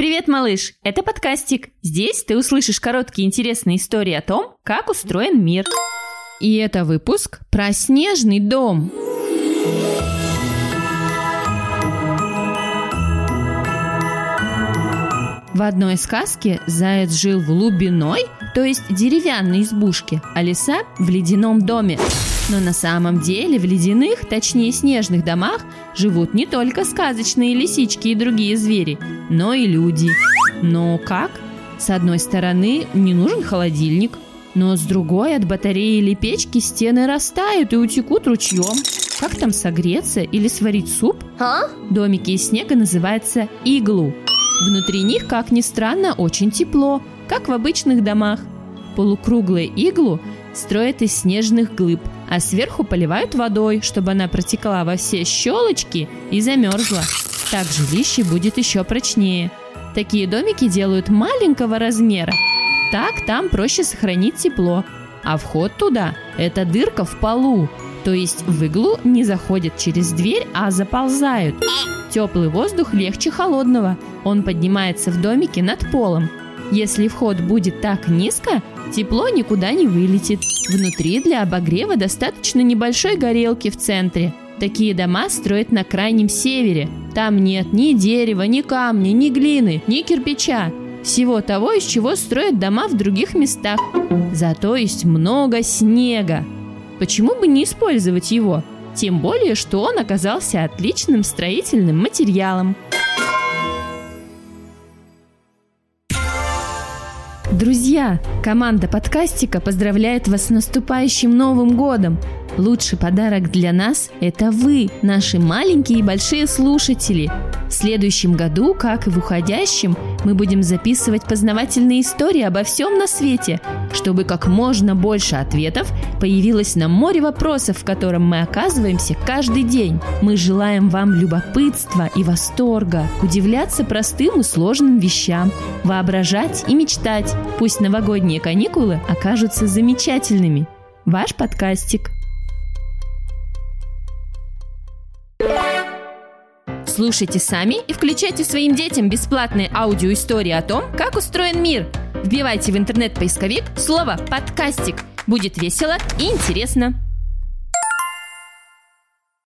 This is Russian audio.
Привет, малыш! Это подкастик. Здесь ты услышишь короткие интересные истории о том, как устроен мир. И это выпуск про снежный дом. В одной сказке заяц жил в лубиной, то есть деревянной избушке, а лиса в ледяном доме. Но на самом деле в ледяных, точнее снежных домах живут не только сказочные лисички и другие звери, но и люди. Но как? С одной стороны, не нужен холодильник, но с другой от батареи или печки стены растают и утекут ручьем. Как там согреться или сварить суп? А? Домики из снега называются иглу. Внутри них, как ни странно, очень тепло, как в обычных домах. Полукруглую иглу строят из снежных глыб, а сверху поливают водой, чтобы она протекла во все щелочки и замерзла. Так жилище будет еще прочнее. Такие домики делают маленького размера. Так там проще сохранить тепло. А вход туда – это дырка в полу. То есть в иглу не заходят через дверь, а заползают. Теплый воздух легче холодного. Он поднимается в домике над полом. Если вход будет так низко, тепло никуда не вылетит. Внутри для обогрева достаточно небольшой горелки в центре. Такие дома строят на крайнем севере. Там нет ни дерева, ни камня, ни глины, ни кирпича. Всего того, из чего строят дома в других местах. Зато есть много снега. Почему бы не использовать его? Тем более, что он оказался отличным строительным материалом. Друзья, команда подкастика поздравляет вас с наступающим Новым годом! Лучший подарок для нас – это вы, наши маленькие и большие слушатели. В следующем году, как и в уходящем, мы будем записывать познавательные истории обо всем на свете, чтобы как можно больше ответов появилось на море вопросов, в котором мы оказываемся каждый день. Мы желаем вам любопытства и восторга, удивляться простым и сложным вещам, воображать и мечтать. Пусть новогодние каникулы окажутся замечательными. Ваш подкастик. Слушайте сами и включайте своим детям бесплатные аудиоистории о том, как устроен мир. Вбивайте в интернет-поисковик слово «подкастик». Будет весело и интересно.